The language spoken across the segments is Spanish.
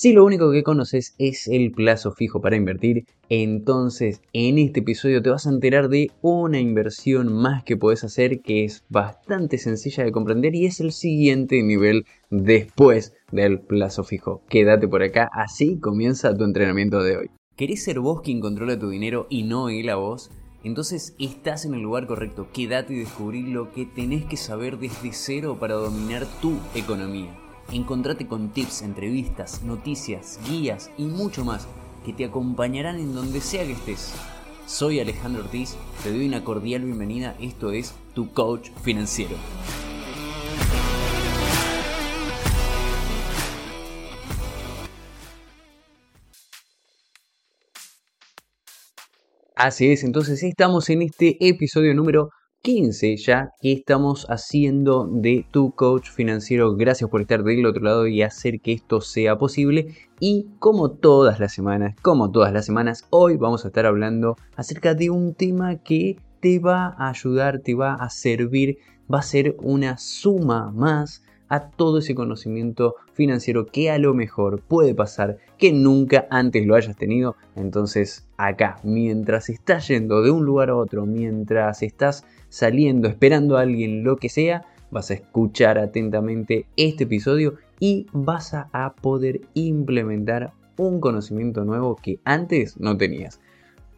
Si lo único que conoces es el plazo fijo para invertir, entonces en este episodio te vas a enterar de una inversión más que puedes hacer que es bastante sencilla de comprender y es el siguiente nivel después del plazo fijo. Quédate por acá, así comienza tu entrenamiento de hoy. ¿Querés ser vos quien controla tu dinero y no él a vos? Entonces estás en el lugar correcto, quédate y descubrí lo que tenés que saber desde cero para dominar tu economía. Encontrate con tips, entrevistas, noticias, guías y mucho más que te acompañarán en donde sea que estés. Soy Alejandro Ortiz, te doy una cordial bienvenida, esto es Tu Coach Financiero. Así es, entonces estamos en este episodio número 15 ya que estamos haciendo de tu coach financiero. Gracias por estar del otro lado y hacer que esto sea posible. Y como todas las semanas, como todas las semanas, hoy vamos a estar hablando acerca de un tema que te va a ayudar, te va a servir, va a ser una suma más a todo ese conocimiento financiero que a lo mejor puede pasar que nunca antes lo hayas tenido. Entonces acá, mientras estás yendo de un lugar a otro, mientras estás saliendo, esperando a alguien, lo que sea, vas a escuchar atentamente este episodio y vas a poder implementar un conocimiento nuevo que antes no tenías.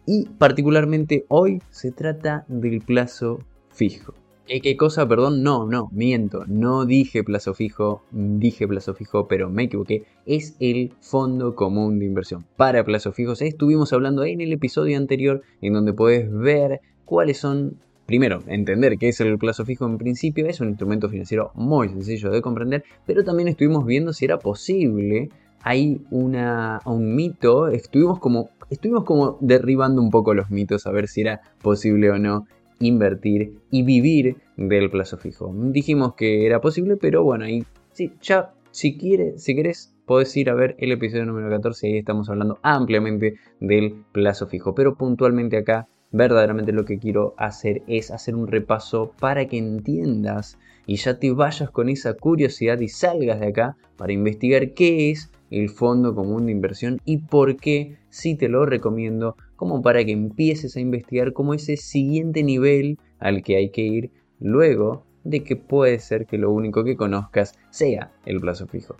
Y particularmente hoy se trata del plazo fijo. ¿Qué, cosa? Perdón, no, no, miento. No dije plazo fijo, dije plazo fijo, pero me equivoqué. Es el Fondo Común de Inversión para plazos fijos. Estuvimos hablando en el episodio anterior en donde puedes ver cuáles son Primero, entender qué es el plazo fijo en principio es un instrumento financiero muy sencillo de comprender, pero también estuvimos viendo si era posible. Hay una, un mito, estuvimos como, estuvimos como derribando un poco los mitos a ver si era posible o no invertir y vivir del plazo fijo. Dijimos que era posible, pero bueno, ahí sí, ya si quieres, si querés, podés ir a ver el episodio número 14, ahí estamos hablando ampliamente del plazo fijo, pero puntualmente acá verdaderamente lo que quiero hacer es hacer un repaso para que entiendas y ya te vayas con esa curiosidad y salgas de acá para investigar qué es el Fondo Común de Inversión y por qué sí te lo recomiendo como para que empieces a investigar como ese siguiente nivel al que hay que ir luego de que puede ser que lo único que conozcas sea el plazo fijo.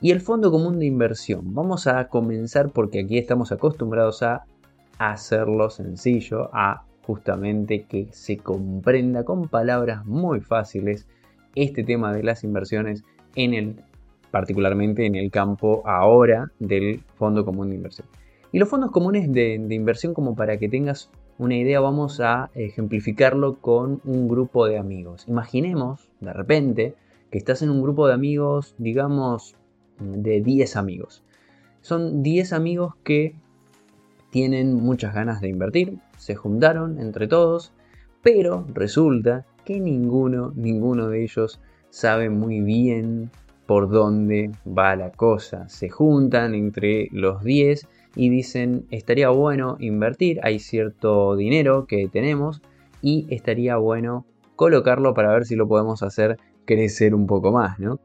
Y el Fondo Común de Inversión, vamos a comenzar porque aquí estamos acostumbrados a hacerlo sencillo, a justamente que se comprenda con palabras muy fáciles este tema de las inversiones en el particularmente en el campo ahora del Fondo Común de Inversión. Y los fondos comunes de, inversión, como para que tengas una idea, vamos a ejemplificarlo con un grupo de amigos. Imaginemos, de repente, que estás en un grupo de amigos, digamos, de 10 amigos. Son 10 amigos que tienen muchas ganas de invertir, se juntaron entre todos, pero resulta que ninguno, ninguno de ellos sabe muy bien por dónde va la cosa. Se juntan entre los 10 y dicen, estaría bueno invertir, hay cierto dinero que tenemos y estaría bueno colocarlo para ver si lo podemos hacer crecer un poco más, ¿no?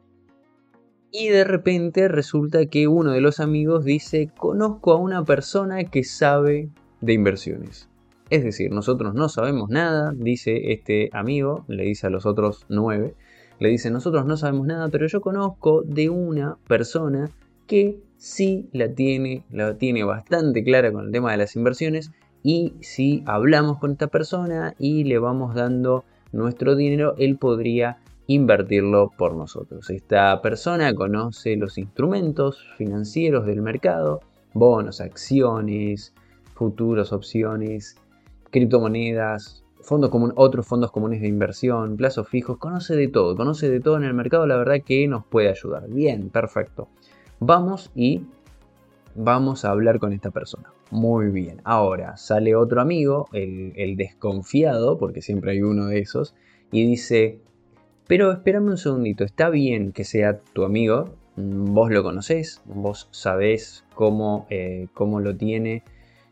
Y de repente resulta que uno de los amigos dice, conozco a una persona que sabe de inversiones. Es decir, nosotros no sabemos nada, dice este amigo, le dice a los otros nueve, le dice, nosotros no sabemos nada, pero yo conozco de una persona que sí la tiene, la tiene bastante clara con el tema de las inversiones y si hablamos con esta persona y le vamos dando nuestro dinero, él podría invertirlo por nosotros. Esta persona conoce los instrumentos financieros del mercado, bonos, acciones, futuros, opciones, criptomonedas, fondos otros fondos comunes de inversión, plazos fijos, conoce de todo, conoce de todo en el mercado, la verdad que nos puede ayudar. Bien, perfecto. Vamos y vamos a hablar con esta persona. Muy bien. Ahora sale otro amigo, el, desconfiado, porque siempre hay uno de esos, y dice, pero espérame un segundito, está bien que sea tu amigo, vos lo conocés, vos sabés cómo, eh, cómo lo tiene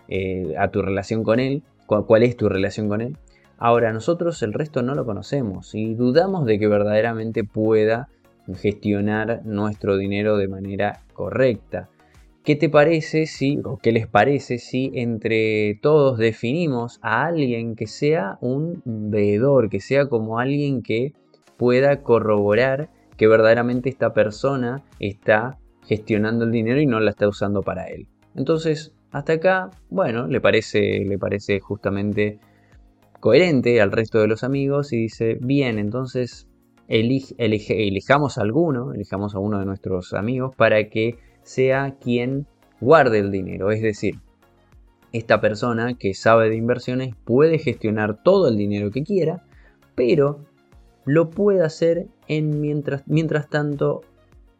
eh, a tu relación con él, cuál, es tu relación con él. Ahora, nosotros el resto no lo conocemos y dudamos de que verdaderamente pueda gestionar nuestro dinero de manera correcta. ¿Qué te parece si, o qué les parece si entre todos definimos a alguien que sea un veedor, que sea como alguien que pueda corroborar que verdaderamente esta persona está gestionando el dinero y no la está usando para él? Entonces, hasta acá, bueno, le parece, le parece justamente coherente al resto de los amigos y dice, bien, entonces elijamos a alguno, elijamos a uno de nuestros amigos para que sea quien guarde el dinero. Es decir, esta persona que sabe de inversiones puede gestionar todo el dinero que quiera, pero lo puede hacer en mientras, mientras tanto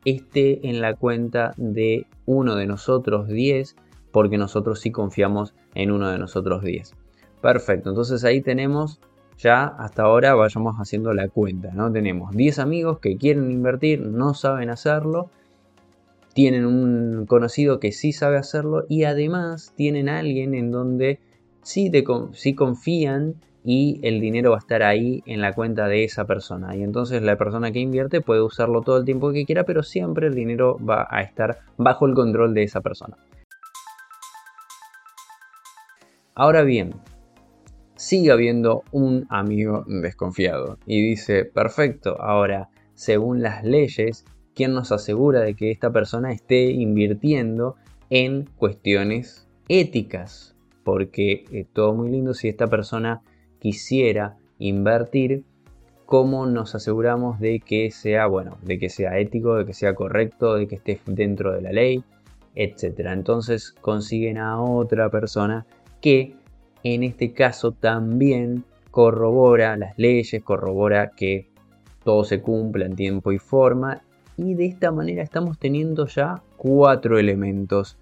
esté en la cuenta de uno de nosotros 10, porque nosotros sí confiamos en uno de nosotros 10. Perfecto, entonces ahí tenemos ya hasta ahora vayamos haciendo la cuenta, ¿no? Tenemos 10 amigos que quieren invertir, no saben hacerlo, tienen un conocido que sí sabe hacerlo y además tienen a alguien en donde sí, sí confían y el dinero va a estar ahí en la cuenta de esa persona. Y entonces la persona que invierte puede usarlo todo el tiempo que quiera, pero siempre el dinero va a estar bajo el control de esa persona. Ahora bien, sigue habiendo un amigo desconfiado y dice, perfecto, ahora, según las leyes, ¿quién nos asegura de que esta persona esté invirtiendo en cuestiones éticas? Porque es todo muy lindo si esta persona quisiera invertir, ¿cómo nos aseguramos de que sea, bueno, de que sea ético, de que sea correcto, de que esté dentro de la ley, etcétera? Entonces consiguen a otra persona que en este caso también corrobora las leyes, corrobora que todo se cumpla en tiempo y forma y de esta manera estamos teniendo ya cuatro elementos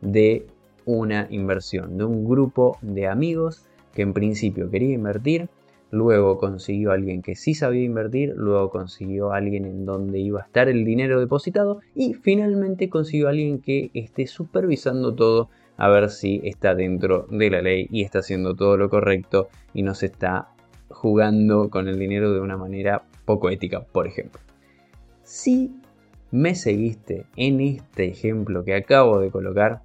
de una inversión, de un grupo de amigos que en principio quería invertir, luego consiguió alguien que sí sabía invertir, luego consiguió alguien en donde iba a estar el dinero depositado y finalmente consiguió alguien que esté supervisando todo a ver si está dentro de la ley y está haciendo todo lo correcto y no se está jugando con el dinero de una manera poco ética, por ejemplo. Si me seguiste en este ejemplo que acabo de colocar,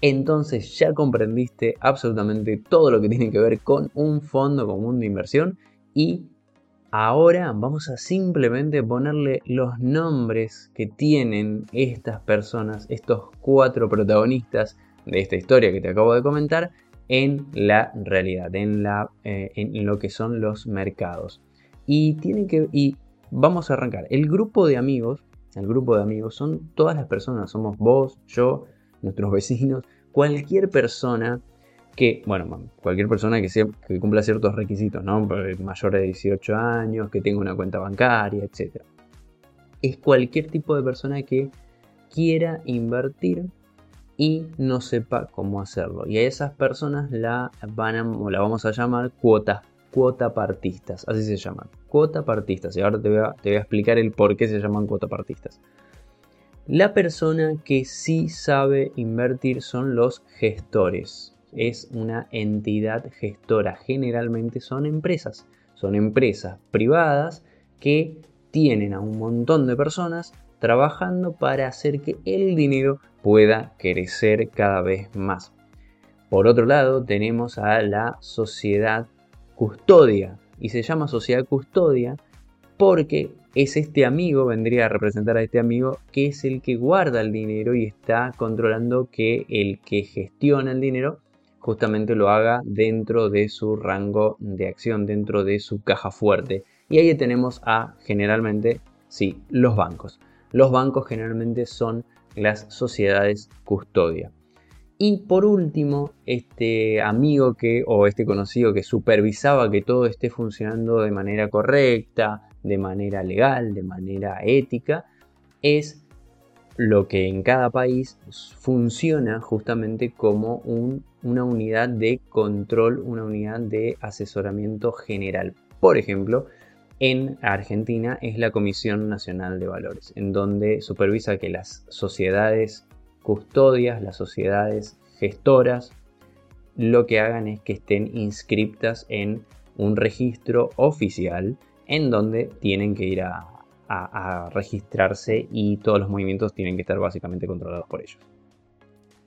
entonces ya comprendiste absolutamente todo lo que tiene que ver con un fondo común de inversión y ahora vamos a simplemente ponerle los nombres que tienen estas personas, estos cuatro protagonistas de esta historia que te acabo de comentar en la realidad, en, la, eh, en lo que son los mercados. Y, tiene que, y vamos a arrancar. El grupo de amigos, el grupo de amigos son todas las personas, somos vos, yo, nuestros vecinos, cualquier persona que, bueno, cualquier persona que, sea, que cumpla ciertos requisitos, ¿no? Mayor de 18 años, que tenga una cuenta bancaria, etc. Es cualquier tipo de persona que quiera invertir y no sepa cómo hacerlo. Y a esas personas la, van a, la vamos a llamar cuota, cuota partistas, así se llaman, cuota partistas. Y ahora te voy, a, explicar el por qué se llaman cuota partistas. La persona que sí sabe invertir son los gestores. Es una entidad gestora. Generalmente son empresas. Son empresas privadas que tienen a un montón de personas trabajando para hacer que el dinero pueda crecer cada vez más. Por otro lado, tenemos a la sociedad custodia. Y se llama sociedad custodia porque es este amigo, vendría a representar a este amigo, que es el que guarda el dinero y está controlando que el que gestiona el dinero justamente lo haga dentro de su rango de acción, dentro de su caja fuerte. Y ahí tenemos a generalmente, sí, los bancos. Los bancos generalmente son las sociedades custodia. Y por último, este amigo que o este conocido que supervisaba que todo esté funcionando de manera correcta, de manera legal, de manera ética, es lo que en cada país funciona justamente como una unidad de control, una unidad de asesoramiento general. Por ejemplo, en Argentina es la Comisión Nacional de Valores, en donde supervisa que las sociedades custodias, las sociedades gestoras, lo que hagan es que estén inscriptas en un registro oficial en donde tienen que ir a, registrarse y todos los movimientos tienen que estar básicamente controlados por ellos.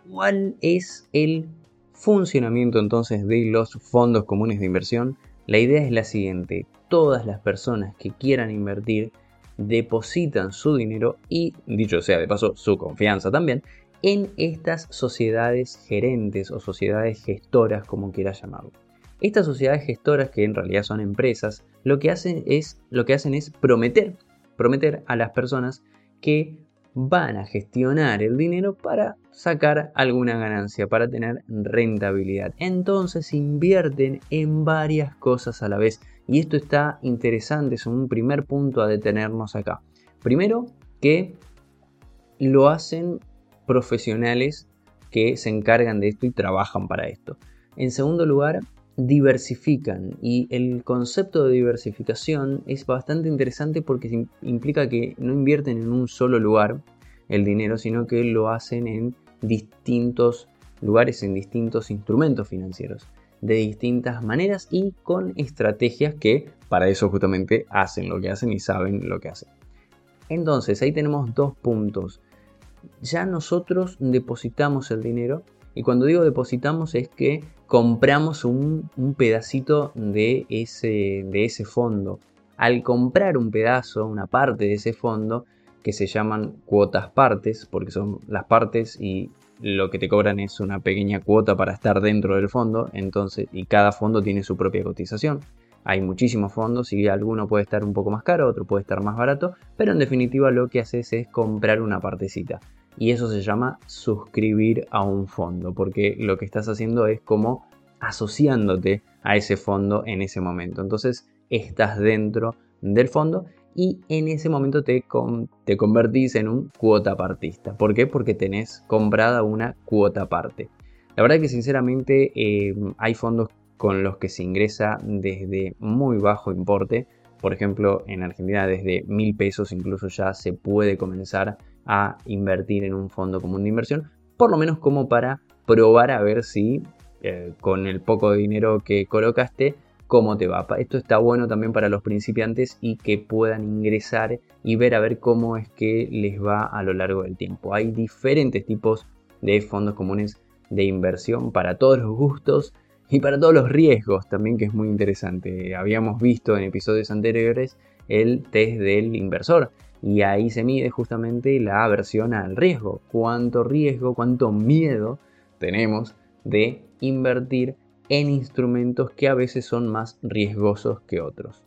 ¿Cuál es el funcionamiento entonces de los fondos comunes de inversión? La idea es la siguiente, todas las personas que quieran invertir depositan su dinero y, dicho sea de paso, su confianza también, en estas sociedades gerentes o sociedades gestoras, como quieras llamarlo. Estas sociedades gestoras, que en realidad son empresas, lo que hacen es, lo que hacen es prometer, prometer a las personas que van a gestionar el dinero para sacar alguna ganancia, para tener rentabilidad. Entonces invierten en varias cosas a la vez. Y esto está interesante, es un primer punto a detenernos acá. Primero, que lo hacen profesionales que se encargan de esto y trabajan para esto. En segundo lugar, diversifican y el concepto de diversificación es bastante interesante porque implica que no invierten en un solo lugar el dinero, sino que lo hacen en distintos lugares, en distintos instrumentos financieros, de distintas maneras y con estrategias que para eso justamente hacen lo que hacen y saben lo que hacen. Entonces ahí tenemos dos puntos. Ya nosotros depositamos el dinero y cuando digo depositamos es que compramos un, pedacito de ese, de ese fondo. Al comprar un pedazo, una parte de ese fondo, que se llaman cuotas partes, porque son las partes y lo que te cobran es una pequeña cuota para estar dentro del fondo, entonces, y cada fondo tiene su propia cotización. Hay muchísimos fondos y alguno puede estar un poco más caro, otro puede estar más barato, pero en definitiva lo que haces es comprar una partecita y eso se llama suscribir a un fondo, porque lo que estás haciendo es como asociándote a ese fondo en ese momento. Entonces estás dentro del fondo y en ese momento te, te convertís en un cuota partista. ¿Por qué? Porque tenés comprada una cuota parte. La verdad que sinceramente eh, hay fondos con los que se ingresa desde muy bajo importe. Por ejemplo, en Argentina desde mil pesos incluso ya se puede comenzar a invertir en un fondo común de inversión, por lo menos como para probar a ver si eh, con el poco dinero que colocaste, cómo te va. Esto está bueno también para los principiantes y que puedan ingresar y ver a ver cómo es que les va a lo largo del tiempo. Hay diferentes tipos de fondos comunes de inversión para todos los gustos y para todos los riesgos también que es muy interesante. Habíamos visto en episodios anteriores el test del inversor y ahí se mide justamente la aversión al riesgo. Cuánto riesgo, cuánto miedo tenemos de invertir en instrumentos que a veces son más riesgosos que otros.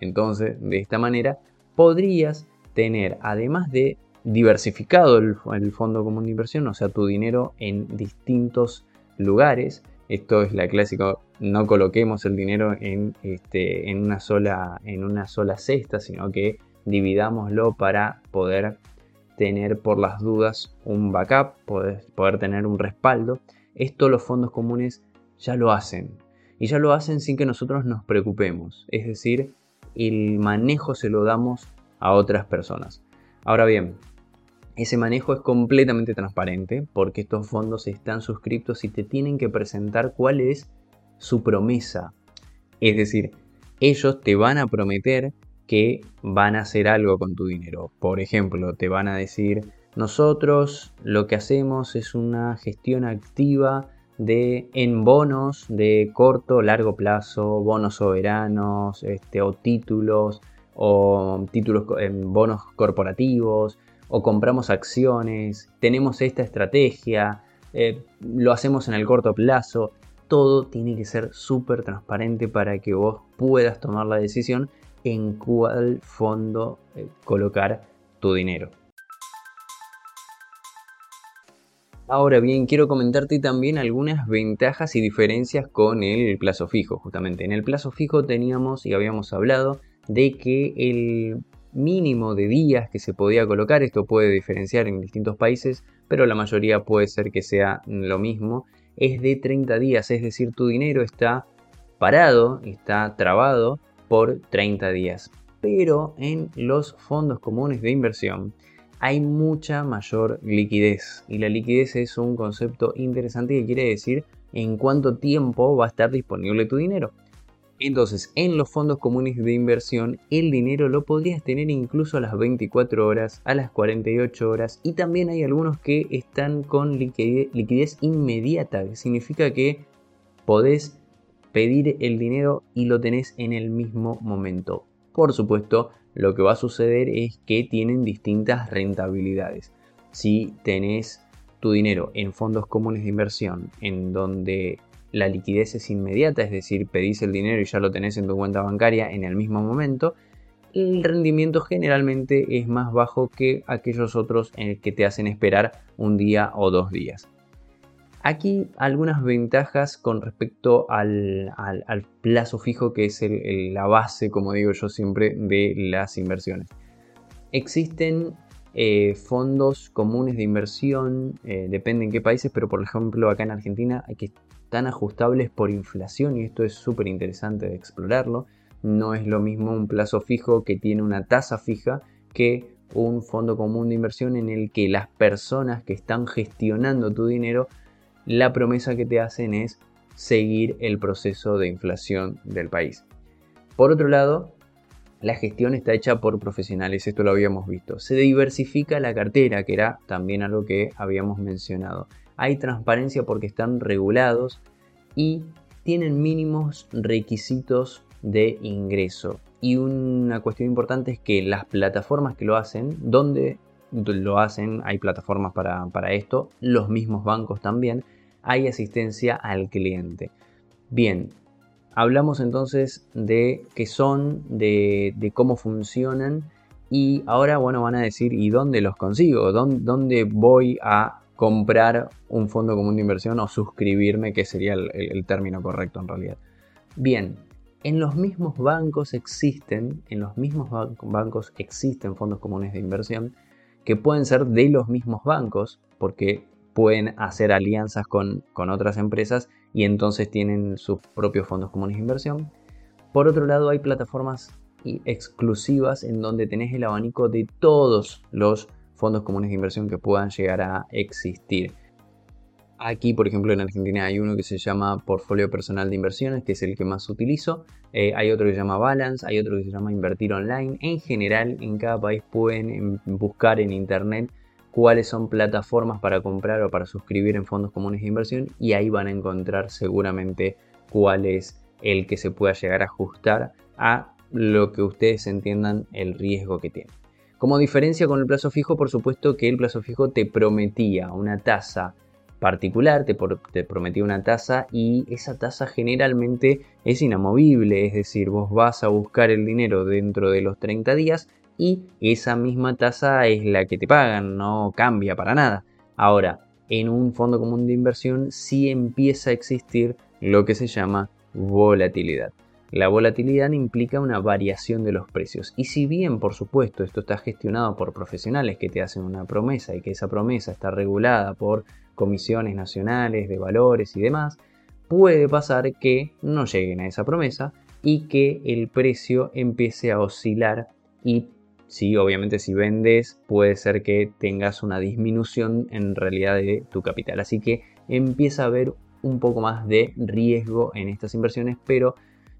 Entonces, de esta manera, podrías tener, además de diversificado el, fondo común de inversión, o sea, tu dinero en distintos lugares. Esto es la clásica, no coloquemos el dinero en, este, en, una, sola, en una sola cesta, sino que dividámoslo para poder tener por las dudas un backup, poder, poder tener un respaldo. Esto los fondos comunes ya lo hacen. Y ya lo hacen sin que nosotros nos preocupemos. Es decir, el manejo se lo damos a otras personas. Ahora bien, ese manejo es completamente transparente porque estos fondos están suscritos y te tienen que presentar cuál es su promesa. Es decir, ellos te van a prometer que van a hacer algo con tu dinero. Por ejemplo, te van a decir, nosotros lo que hacemos es una gestión activa de en bonos de corto, largo plazo, bonos soberanos, este, o títulos, o títulos en bonos corporativos, o compramos acciones, tenemos esta estrategia, eh, lo hacemos en el corto plazo. Todo tiene que ser súper transparente para que vos puedas tomar la decisión en cuál fondo eh, colocar tu dinero. Ahora bien, quiero comentarte también algunas ventajas y diferencias con el plazo fijo. Justamente en el plazo fijo teníamos y habíamos hablado de que el mínimo de días que se podía colocar, esto puede diferenciar en distintos países, pero la mayoría puede ser que sea lo mismo, es de 30 días, es decir, tu dinero está parado, está trabado por 30 días. Pero en los fondos comunes de inversión hay mucha mayor liquidez. Y la liquidez es un concepto interesante que quiere decir en cuánto tiempo va a estar disponible tu dinero. Entonces, en los fondos comunes de inversión, el dinero lo podrías tener incluso a las 24 horas, a las 48 horas y también hay algunos que están con liquidez, inmediata, que significa que podés pedir el dinero y lo tenés en el mismo momento. Por supuesto, lo que va a suceder es que tienen distintas rentabilidades. Si tenés tu dinero en fondos comunes de inversión, en donde la liquidez es inmediata, es decir, pedís el dinero y ya lo tenés en tu cuenta bancaria en el mismo momento, el rendimiento generalmente es más bajo que aquellos otros en el que te hacen esperar un día o dos días. Aquí algunas ventajas con respecto al, plazo fijo que es la base, como digo yo siempre, de las inversiones. Existen eh, fondos comunes de inversión, eh, depende en qué países, pero por ejemplo acá en Argentina hay que están ajustables por inflación y esto es súper interesante de explorarlo. No es lo mismo un plazo fijo que tiene una tasa fija que un fondo común de inversión en el que las personas que están gestionando tu dinero, la promesa que te hacen es seguir el proceso de inflación del país. Por otro lado, la gestión está hecha por profesionales, esto lo habíamos visto. Se diversifica la cartera, que era también algo que habíamos mencionado hay transparencia porque están regulados y tienen mínimos requisitos de ingreso. Y una cuestión importante es que las plataformas que lo hacen, donde lo hacen, hay plataformas para, esto, los mismos bancos también, hay asistencia al cliente. Bien, hablamos entonces de qué son, de, cómo funcionan y ahora, bueno, van a decir, ¿y dónde los consigo? ¿Dónde, dónde voy a comprar un fondo común de inversión o suscribirme, que sería el, término correcto en realidad. Bien, en los mismos bancos existen, en los mismos bancos existen fondos comunes de inversión que pueden ser de los mismos bancos porque pueden hacer alianzas con, con otras empresas y entonces tienen sus propios fondos comunes de inversión. Por otro lado, hay plataformas exclusivas en donde tenés el abanico de todos los fondos comunes de inversión que puedan llegar a existir. Aquí, por ejemplo, en Argentina hay uno que se llama Portfolio Personal de Inversiones, que es el que más utilizo. Eh, hay otro que se llama Balance, hay otro que se llama Invertir Online. En general, en cada país pueden buscar en Internet cuáles son plataformas para comprar o para suscribir en fondos comunes de inversión y ahí van a encontrar seguramente cuál es el que se pueda llegar a ajustar a lo que ustedes entiendan el riesgo que tienen. Como diferencia con el plazo fijo, por supuesto que el plazo fijo te prometía una tasa particular, te, prometía una tasa y esa tasa generalmente es inamovible, es decir, vos vas a buscar el dinero dentro de los 30 días y esa misma tasa es la que te pagan, no cambia para nada. Ahora, en un fondo común de inversión sí empieza a existir lo que se llama volatilidad. La volatilidad implica una variación de los precios y si bien por supuesto esto está gestionado por profesionales que te hacen una promesa y que esa promesa está regulada por comisiones nacionales de valores y demás, puede pasar que no lleguen a esa promesa y que el precio empiece a oscilar y si obviamente si vendes puede ser que tengas una disminución en realidad de tu capital. Así que empieza a haber un poco más de riesgo en estas inversiones, pero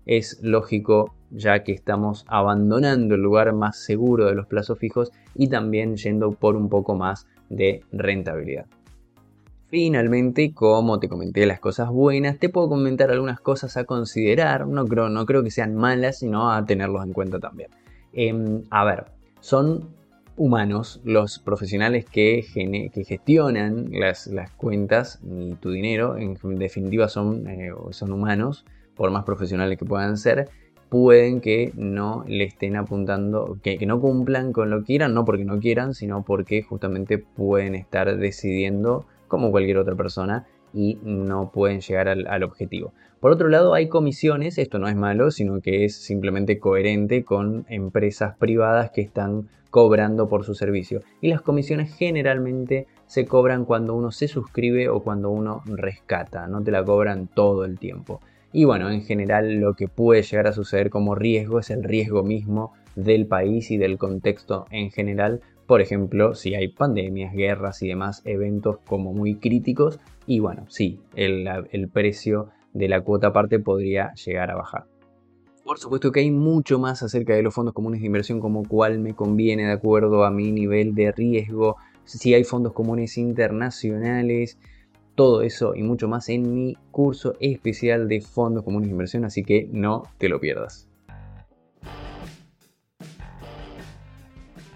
es lógico ya que estamos abandonando el lugar más seguro de los plazos fijos y también yendo por un poco más de rentabilidad. Finalmente, como te comenté las cosas buenas, te puedo comentar algunas cosas a considerar, no creo, no creo que sean malas, sino a tenerlos en cuenta también. Em, a ver, son humanos los profesionales que, que gestionan las, cuentas y tu dinero, en definitiva son, eh, son humanos, por más profesionales que puedan ser, pueden que no le estén apuntando, que, no cumplan con lo que quieran, no porque no quieran, sino porque justamente pueden estar decidiendo como cualquier otra persona y no pueden llegar al, objetivo. Por otro lado, hay comisiones, esto no es malo, sino que es simplemente coherente con empresas privadas que están cobrando por su servicio. Y las comisiones generalmente se cobran cuando uno se suscribe o cuando uno rescata, no te la cobran todo el tiempo. Y bueno, en general lo que puede llegar a suceder como riesgo es el riesgo mismo del país y del contexto en general. Por ejemplo, si hay pandemias, guerras y demás eventos como muy críticos. Y bueno, sí, el, precio de la cuota aparte podría llegar a bajar. Por supuesto que hay mucho más acerca de los fondos comunes de inversión, como cuál me conviene de acuerdo a mi nivel de riesgo, si hay fondos comunes internacionales, todo eso y mucho más en mi curso especial de fondos comunes de inversión, así que no te lo pierdas.